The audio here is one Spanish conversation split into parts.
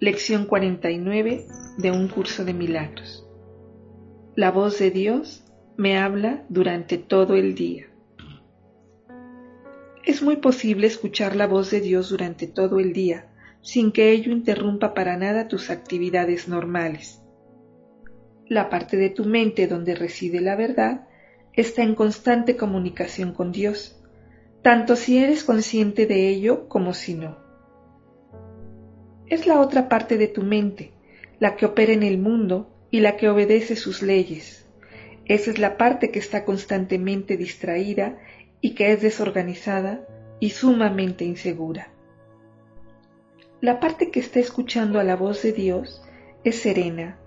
Lección 49 de un curso de milagros. La voz de Dios me habla durante todo el día. Es muy posible escuchar la voz de Dios durante todo el día sin que ello interrumpa para nada tus actividades normales. La parte de tu mente donde reside la verdad está en constante comunicación con Dios, tanto si eres consciente de ello como si no. Es la otra parte de tu mente, la que opera en el mundo y la que obedece sus leyes. Esa es la parte que está constantemente distraída y que es desorganizada y sumamente insegura. La parte que está escuchando a la voz de Dios es serena,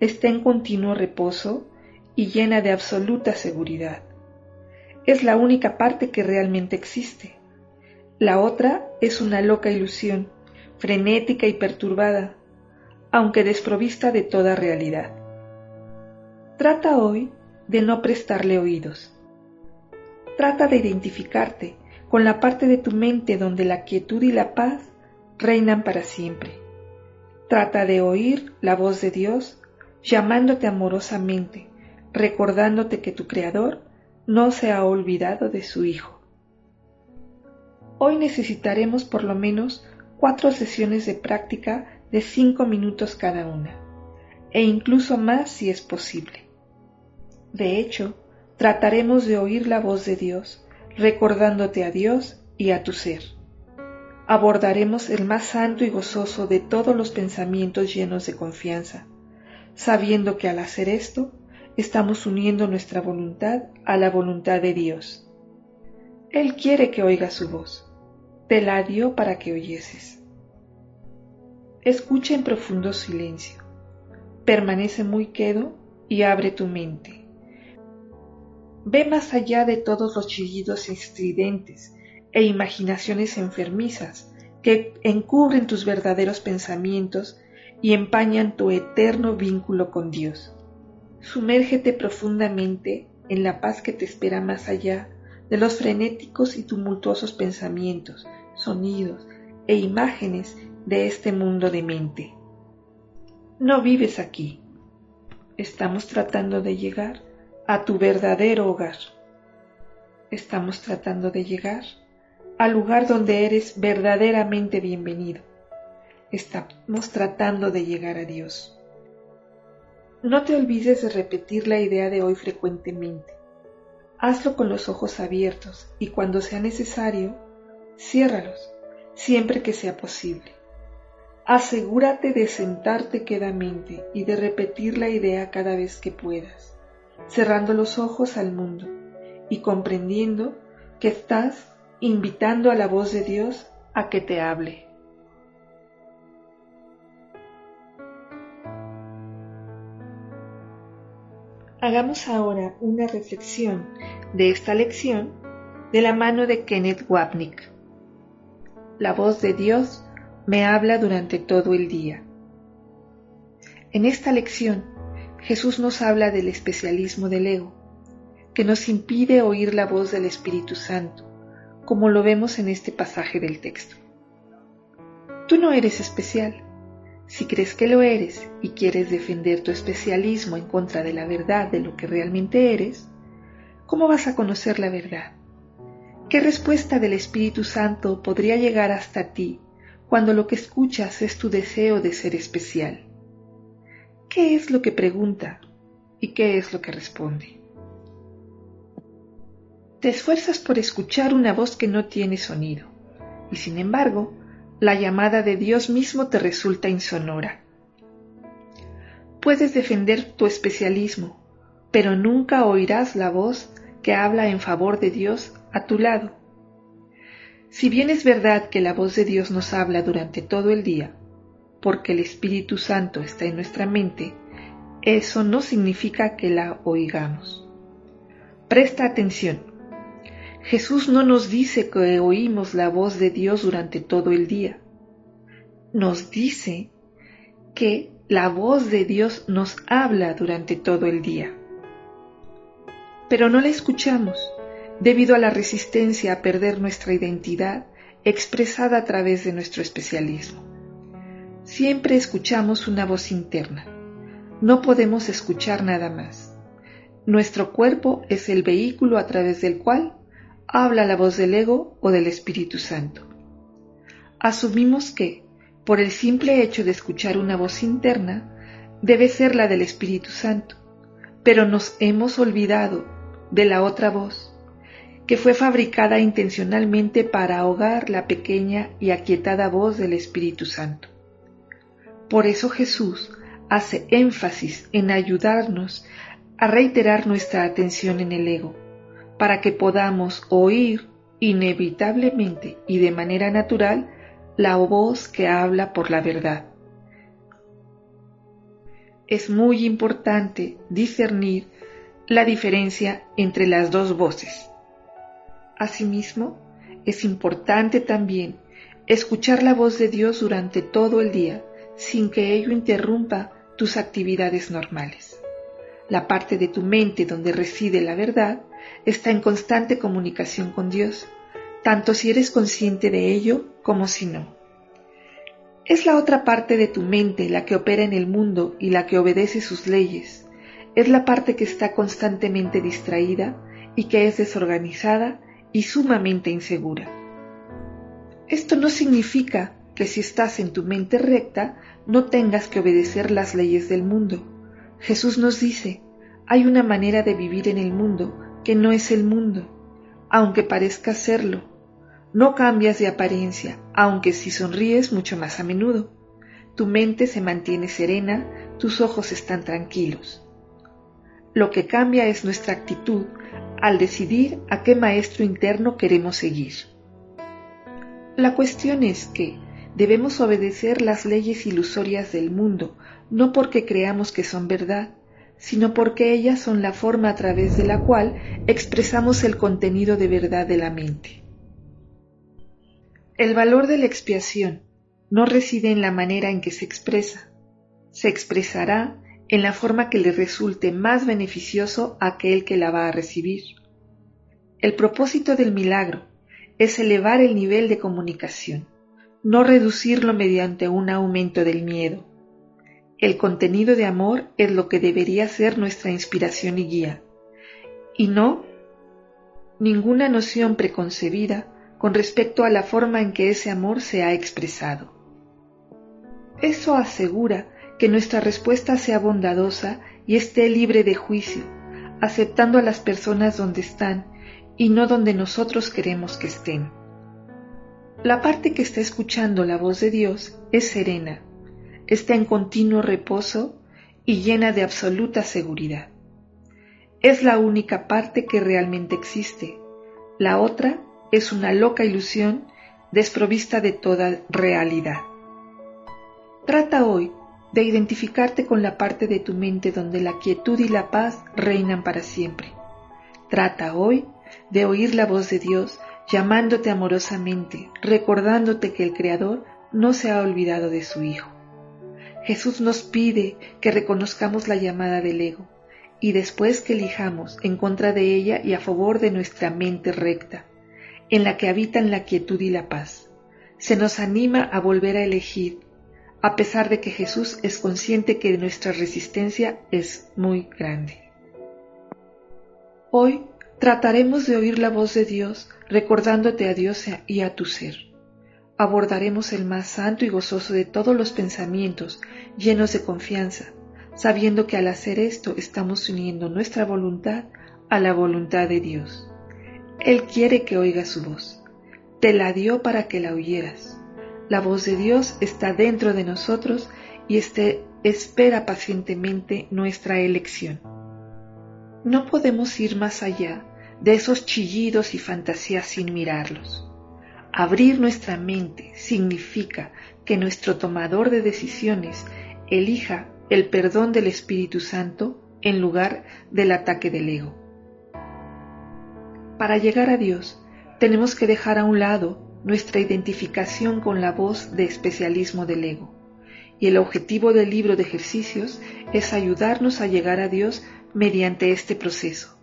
está en continuo reposo y llena de absoluta seguridad. Es la única parte que realmente existe. La otra es una loca ilusión frenética y perturbada, aunque desprovista de toda realidad. Trata hoy de no prestarle oídos. Trata de identificarte con la parte de tu mente donde la quietud y la paz reinan para siempre. Trata de oír la voz de Dios llamándote amorosamente, recordándote que tu Creador no se ha olvidado de su Hijo. Hoy necesitaremos por lo menos cuatro sesiones de práctica de cinco minutos cada una, e incluso más si es posible. De hecho, trataremos de oír la voz de Dios, recordándote a Dios y a tu ser. Abordaremos el más santo y gozoso de todos los pensamientos llenos de confianza, sabiendo que al hacer esto, estamos uniendo nuestra voluntad a la voluntad de Dios. Él quiere que oigas su voz te la dio para que oyeses. Escucha en profundo silencio. Permanece muy quedo y abre tu mente. Ve más allá de todos los chillidos estridentes e imaginaciones enfermizas que encubren tus verdaderos pensamientos y empañan tu eterno vínculo con Dios. Sumérgete profundamente en la paz que te espera más allá de los frenéticos y tumultuosos pensamientos, sonidos e imágenes de este mundo de mente. No vives aquí. Estamos tratando de llegar a tu verdadero hogar. Estamos tratando de llegar al lugar donde eres verdaderamente bienvenido. Estamos tratando de llegar a Dios. No te olvides de repetir la idea de hoy frecuentemente. Hazlo con los ojos abiertos y cuando sea necesario, ciérralos, siempre que sea posible. Asegúrate de sentarte quedamente y de repetir la idea cada vez que puedas, cerrando los ojos al mundo y comprendiendo que estás invitando a la voz de Dios a que te hable. Hagamos ahora una reflexión de esta lección de la mano de Kenneth Wapnick. La voz de Dios me habla durante todo el día. En esta lección, Jesús nos habla del especialismo del ego, que nos impide oír la voz del Espíritu Santo, como lo vemos en este pasaje del texto. Tú no eres especial, si crees que lo eres y quieres defender tu especialismo en contra de la verdad de lo que realmente eres, ¿cómo vas a conocer la verdad? ¿Qué respuesta del Espíritu Santo podría llegar hasta ti cuando lo que escuchas es tu deseo de ser especial? ¿Qué es lo que pregunta y qué es lo que responde? te esfuerzas por escuchar una voz que no tiene sonido, y sin embargo, la llamada de Dios mismo te resulta insonora. Puedes defender tu especialismo, pero nunca oirás la voz que habla en favor de Dios a tu lado. Si bien es verdad que la voz de Dios nos habla durante todo el día, porque el Espíritu Santo está en nuestra mente, eso no significa que la oigamos. Presta atención. Jesús no nos dice que oímos la voz de Dios durante todo el día. Nos dice que la voz de Dios nos habla durante todo el día. Pero no la escuchamos debido a la resistencia a perder nuestra identidad expresada a través de nuestro especialismo. Siempre escuchamos una voz interna. No podemos escuchar nada más. Nuestro cuerpo es el vehículo a través del cual habla la voz del ego o del Espíritu Santo. Asumimos que, por el simple hecho de escuchar una voz interna, debe ser la del Espíritu Santo, pero nos hemos olvidado de la otra voz, que fue fabricada intencionalmente para ahogar la pequeña y aquietada voz del Espíritu Santo. Por eso Jesús hace énfasis en ayudarnos a reiterar nuestra atención en el ego para que podamos oír inevitablemente y de manera natural la voz que habla por la verdad. Es muy importante discernir la diferencia entre las dos voces. Asimismo, es importante también escuchar la voz de Dios durante todo el día sin que ello interrumpa tus actividades normales. La parte de tu mente donde reside la verdad está en constante comunicación con Dios, tanto si eres consciente de ello como si no. Es la otra parte de tu mente la que opera en el mundo y la que obedece sus leyes. Es la parte que está constantemente distraída y que es desorganizada y sumamente insegura. Esto no significa que si estás en tu mente recta no tengas que obedecer las leyes del mundo. Jesús nos dice, hay una manera de vivir en el mundo que no es el mundo, aunque parezca serlo. No cambias de apariencia, aunque si sonríes mucho más a menudo. Tu mente se mantiene serena, tus ojos están tranquilos. Lo que cambia es nuestra actitud al decidir a qué maestro interno queremos seguir. La cuestión es que debemos obedecer las leyes ilusorias del mundo, no porque creamos que son verdad, sino porque ellas son la forma a través de la cual expresamos el contenido de verdad de la mente. El valor de la expiación no reside en la manera en que se expresa, se expresará en la forma que le resulte más beneficioso a aquel que la va a recibir. El propósito del milagro es elevar el nivel de comunicación, no reducirlo mediante un aumento del miedo. El contenido de amor es lo que debería ser nuestra inspiración y guía, y no ninguna noción preconcebida con respecto a la forma en que ese amor se ha expresado. Eso asegura que nuestra respuesta sea bondadosa y esté libre de juicio, aceptando a las personas donde están y no donde nosotros queremos que estén. La parte que está escuchando la voz de Dios es serena, está en continuo reposo y llena de absoluta seguridad. Es la única parte que realmente existe. La otra es una loca ilusión desprovista de toda realidad. Trata hoy de identificarte con la parte de tu mente donde la quietud y la paz reinan para siempre. Trata hoy de oír la voz de Dios llamándote amorosamente, recordándote que el Creador no se ha olvidado de su Hijo. Jesús nos pide que reconozcamos la llamada del ego y después que elijamos en contra de ella y a favor de nuestra mente recta, en la que habitan la quietud y la paz. Se nos anima a volver a elegir, a pesar de que Jesús es consciente que nuestra resistencia es muy grande. Hoy trataremos de oír la voz de Dios recordándote a Dios y a tu ser abordaremos el más santo y gozoso de todos los pensamientos, llenos de confianza, sabiendo que al hacer esto estamos uniendo nuestra voluntad a la voluntad de Dios. Él quiere que oigas su voz. Te la dio para que la oyeras. La voz de Dios está dentro de nosotros y este espera pacientemente nuestra elección. No podemos ir más allá de esos chillidos y fantasías sin mirarlos. Abrir nuestra mente significa que nuestro tomador de decisiones elija el perdón del Espíritu Santo en lugar del ataque del ego. Para llegar a Dios, tenemos que dejar a un lado nuestra identificación con la voz de especialismo del ego. Y el objetivo del libro de ejercicios es ayudarnos a llegar a Dios mediante este proceso.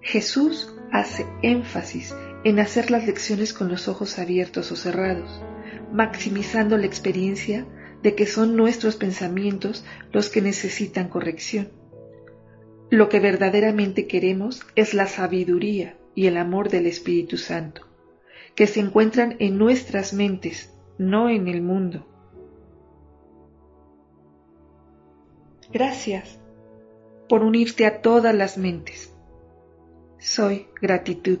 Jesús hace énfasis en hacer las lecciones con los ojos abiertos o cerrados, maximizando la experiencia de que son nuestros pensamientos los que necesitan corrección. Lo que verdaderamente queremos es la sabiduría y el amor del Espíritu Santo, que se encuentran en nuestras mentes, no en el mundo. Gracias por unirte a todas las mentes. Soy gratitud.